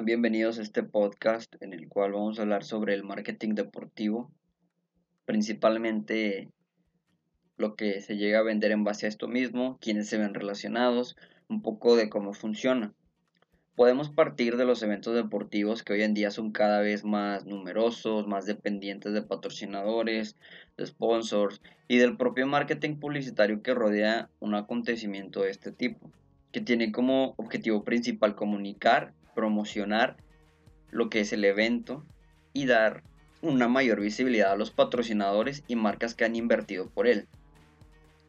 Bienvenidos a este podcast en el cual vamos a hablar sobre el marketing deportivo, principalmente lo que se llega a vender en base a esto mismo, quiénes se ven relacionados, un poco de cómo funciona. Podemos partir de los eventos deportivos que hoy en día son cada vez más numerosos, más dependientes de patrocinadores, de sponsors y del propio marketing publicitario que rodea un acontecimiento de este tipo, que tiene como objetivo principal comunicar promocionar lo que es el evento y dar una mayor visibilidad a los patrocinadores y marcas que han invertido por él.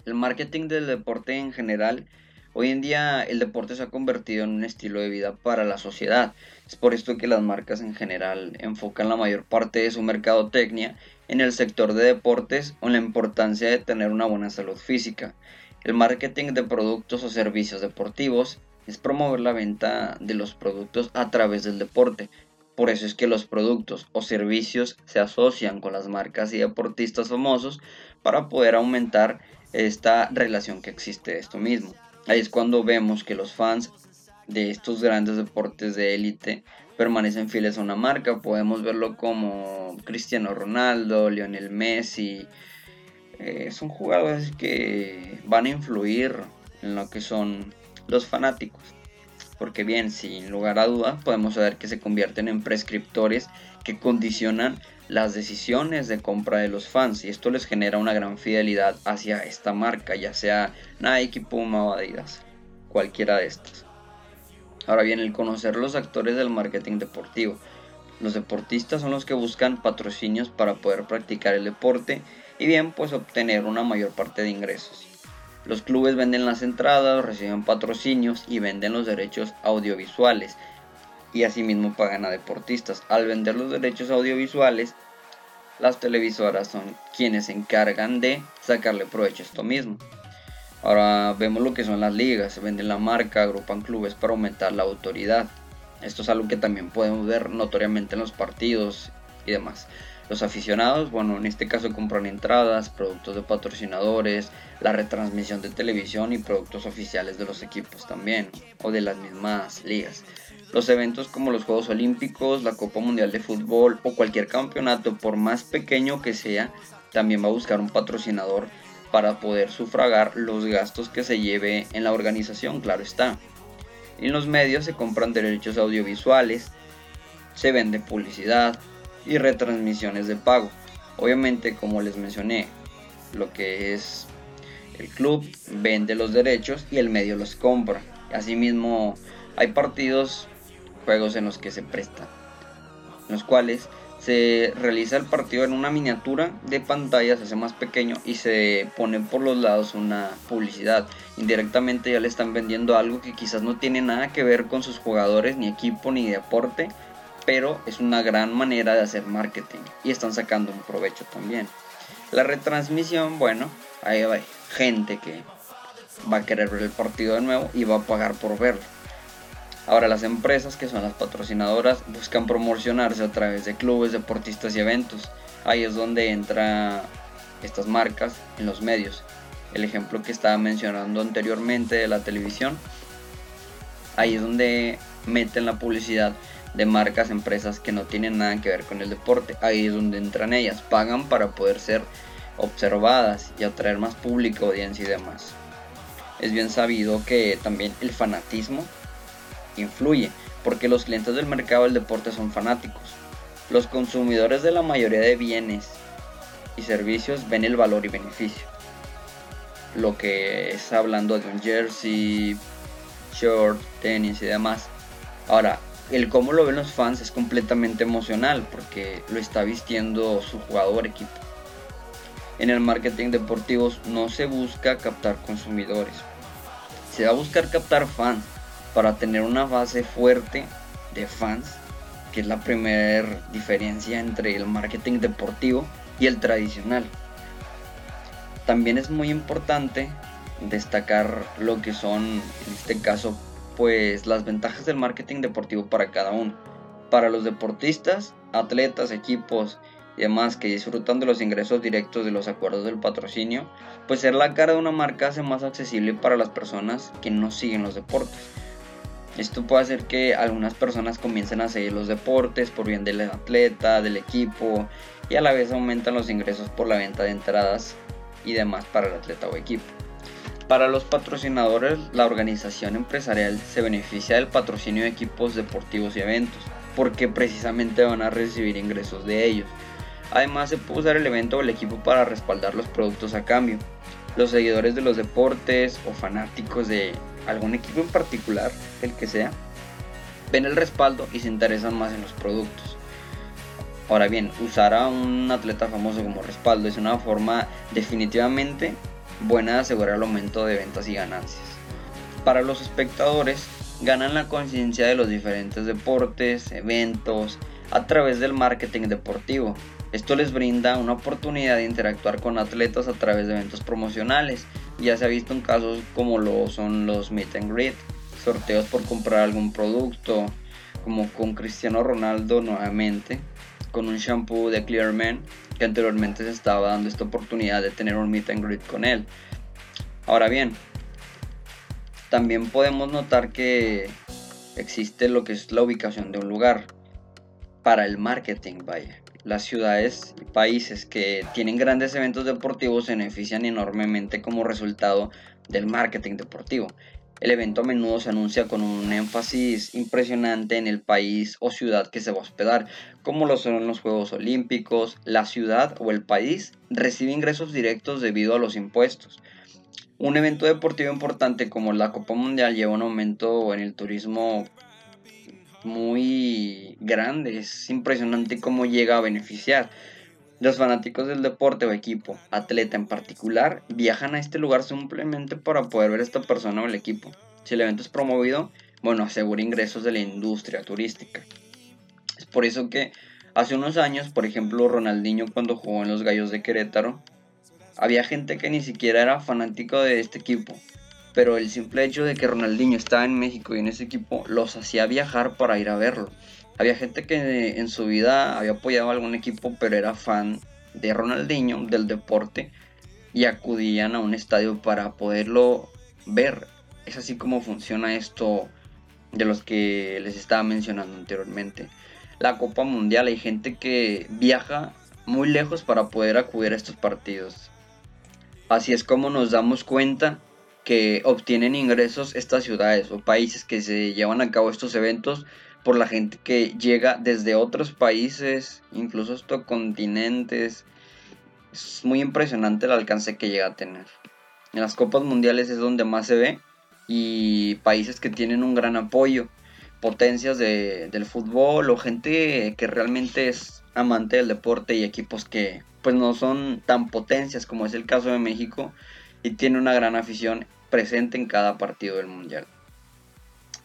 El marketing del deporte en general, hoy en día el deporte se ha convertido en un estilo de vida para la sociedad. Es por esto que las marcas en general enfocan la mayor parte de su mercadotecnia en el sector de deportes o en la importancia de tener una buena salud física. El marketing de productos o servicios deportivos es promover la venta de los productos a través del deporte. Por eso es que los productos o servicios se asocian con las marcas y deportistas famosos para poder aumentar esta relación que existe de esto mismo. Ahí es cuando vemos que los fans de estos grandes deportes de élite permanecen fieles a una marca. Podemos verlo como Cristiano Ronaldo, Lionel Messi. Eh, son jugadores que van a influir en lo que son los fanáticos. Porque bien, sin lugar a dudas, podemos saber que se convierten en prescriptores que condicionan las decisiones de compra de los fans y esto les genera una gran fidelidad hacia esta marca, ya sea Nike, Puma o Adidas, cualquiera de estas. Ahora bien, el conocer los actores del marketing deportivo. Los deportistas son los que buscan patrocinios para poder practicar el deporte y bien pues obtener una mayor parte de ingresos. Los clubes venden las entradas, reciben patrocinios y venden los derechos audiovisuales y asimismo pagan a deportistas. Al vender los derechos audiovisuales, las televisoras son quienes se encargan de sacarle provecho a esto mismo. Ahora vemos lo que son las ligas, venden la marca, agrupan clubes para aumentar la autoridad. Esto es algo que también podemos ver notoriamente en los partidos y demás. Los aficionados, bueno, en este caso compran entradas, productos de patrocinadores, la retransmisión de televisión y productos oficiales de los equipos también, o de las mismas ligas. Los eventos como los Juegos Olímpicos, la Copa Mundial de Fútbol o cualquier campeonato, por más pequeño que sea, también va a buscar un patrocinador para poder sufragar los gastos que se lleve en la organización, claro está. En los medios se compran derechos audiovisuales, se vende publicidad, y retransmisiones de pago. Obviamente, como les mencioné, lo que es el club vende los derechos y el medio los compra. Asimismo, hay partidos, juegos en los que se prestan, en los cuales se realiza el partido en una miniatura de pantalla, se hace más pequeño y se pone por los lados una publicidad. Indirectamente ya le están vendiendo algo que quizás no tiene nada que ver con sus jugadores, ni equipo, ni deporte, pero es una gran manera de hacer marketing y están sacando un provecho también. La retransmisión, bueno, ahí hay gente que va a querer ver el partido de nuevo y va a pagar por verlo. Ahora las empresas que son las patrocinadoras buscan promocionarse a través de clubes, deportistas y eventos. Ahí es donde entra estas marcas en los medios. El ejemplo que estaba mencionando anteriormente de la televisión. Ahí es donde meten la publicidad de marcas, empresas que no tienen nada que ver con el deporte. Ahí es donde entran ellas, pagan para poder ser observadas y atraer más público, audiencia y demás. Es bien sabido que también el fanatismo influye, porque los clientes del mercado del deporte son fanáticos. Los consumidores de la mayoría de bienes y servicios ven el valor y beneficio. Lo que es hablando de un jersey, short, tenis y demás. Ahora, el cómo lo ven los fans es completamente emocional porque lo está vistiendo su jugador equipo. En el marketing deportivo no se busca captar consumidores, se va a buscar captar fans para tener una base fuerte de fans, que es la primera diferencia entre el marketing deportivo y el tradicional. También es muy importante destacar lo que son, en este caso, pues las ventajas del marketing deportivo para cada uno. Para los deportistas, atletas, equipos y demás que disfrutan de los ingresos directos de los acuerdos del patrocinio, pues ser la cara de una marca hace más accesible para las personas que no siguen los deportes. Esto puede hacer que algunas personas comiencen a seguir los deportes por bien del atleta, del equipo y a la vez aumentan los ingresos por la venta de entradas y demás para el atleta o equipo. Para los patrocinadores, la organización empresarial se beneficia del patrocinio de equipos deportivos y eventos, porque precisamente van a recibir ingresos de ellos. Además, se puede usar el evento o el equipo para respaldar los productos a cambio. Los seguidores de los deportes o fanáticos de algún equipo en particular, el que sea, ven el respaldo y se interesan más en los productos. Ahora bien, usar a un atleta famoso como respaldo es una forma definitivamente buena de asegurar el aumento de ventas y ganancias. Para los espectadores, ganan la conciencia de los diferentes deportes, eventos, a través del marketing deportivo. Esto les brinda una oportunidad de interactuar con atletas a través de eventos promocionales. Ya se ha visto en casos como lo son los meet and greet, sorteos por comprar algún producto, como con Cristiano Ronaldo nuevamente, con un shampoo de Clear Man, que anteriormente se estaba dando esta oportunidad de tener un meet and greet con él. Ahora bien, también podemos notar que existe lo que es la ubicación de un lugar para el marketing, vaya. Las ciudades y países que tienen grandes eventos deportivos se benefician enormemente como resultado del marketing deportivo. El evento a menudo se anuncia con un énfasis impresionante en el país o ciudad que se va a hospedar, como lo son los Juegos Olímpicos. La ciudad o el país recibe ingresos directos debido a los impuestos. Un evento deportivo importante como la Copa Mundial lleva un aumento en el turismo muy grande. Es impresionante cómo llega a beneficiar. Los fanáticos del deporte o equipo, atleta en particular, viajan a este lugar simplemente para poder ver a esta persona o el equipo. Si el evento es promovido, bueno, asegura ingresos de la industria turística. Es por eso que hace unos años, por ejemplo, Ronaldinho cuando jugó en los Gallos de Querétaro, había gente que ni siquiera era fanático de este equipo, pero el simple hecho de que Ronaldinho estaba en México y en ese equipo los hacía viajar para ir a verlo. Había gente que en su vida había apoyado a algún equipo, pero era fan de Ronaldinho, del deporte, y acudían a un estadio para poderlo ver. Es así como funciona esto de los que les estaba mencionando anteriormente. La Copa Mundial, hay gente que viaja muy lejos para poder acudir a estos partidos. Así es como nos damos cuenta que obtienen ingresos estas ciudades o países que se llevan a cabo estos eventos por la gente que llega desde otros países, incluso estos continentes. Es muy impresionante el alcance que llega a tener. En las copas mundiales es donde más se ve y países que tienen un gran apoyo, potencias del fútbol o gente que realmente es amante del deporte y equipos que pues no son tan potencias como es el caso de México y tiene una gran afición presente en cada partido del mundial.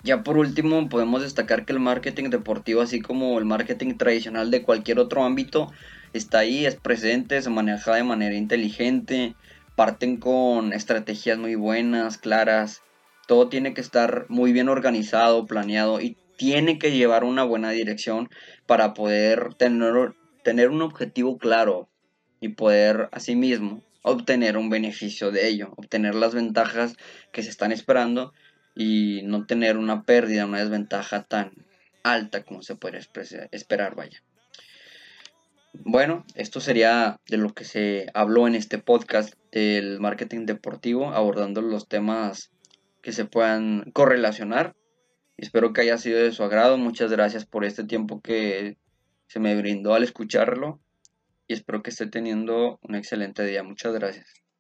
Ya por último, podemos destacar que el marketing deportivo, así como el marketing tradicional de cualquier otro ámbito, está ahí, es presente, se maneja de manera inteligente, parten con estrategias muy buenas, claras, todo tiene que estar muy bien organizado, planeado y tiene que llevar una buena dirección para poder tener, tener un objetivo claro y poder asimismo obtener un beneficio de ello, obtener las ventajas que se están esperando y no tener una pérdida, una desventaja tan alta como se puede esperar, vaya. Bueno, esto sería de lo que se habló en este podcast del marketing deportivo, abordando los temas que se puedan correlacionar. Espero que haya sido de su agrado. Muchas gracias por este tiempo que se me brindó al escucharlo y espero que esté teniendo un excelente día. Muchas gracias.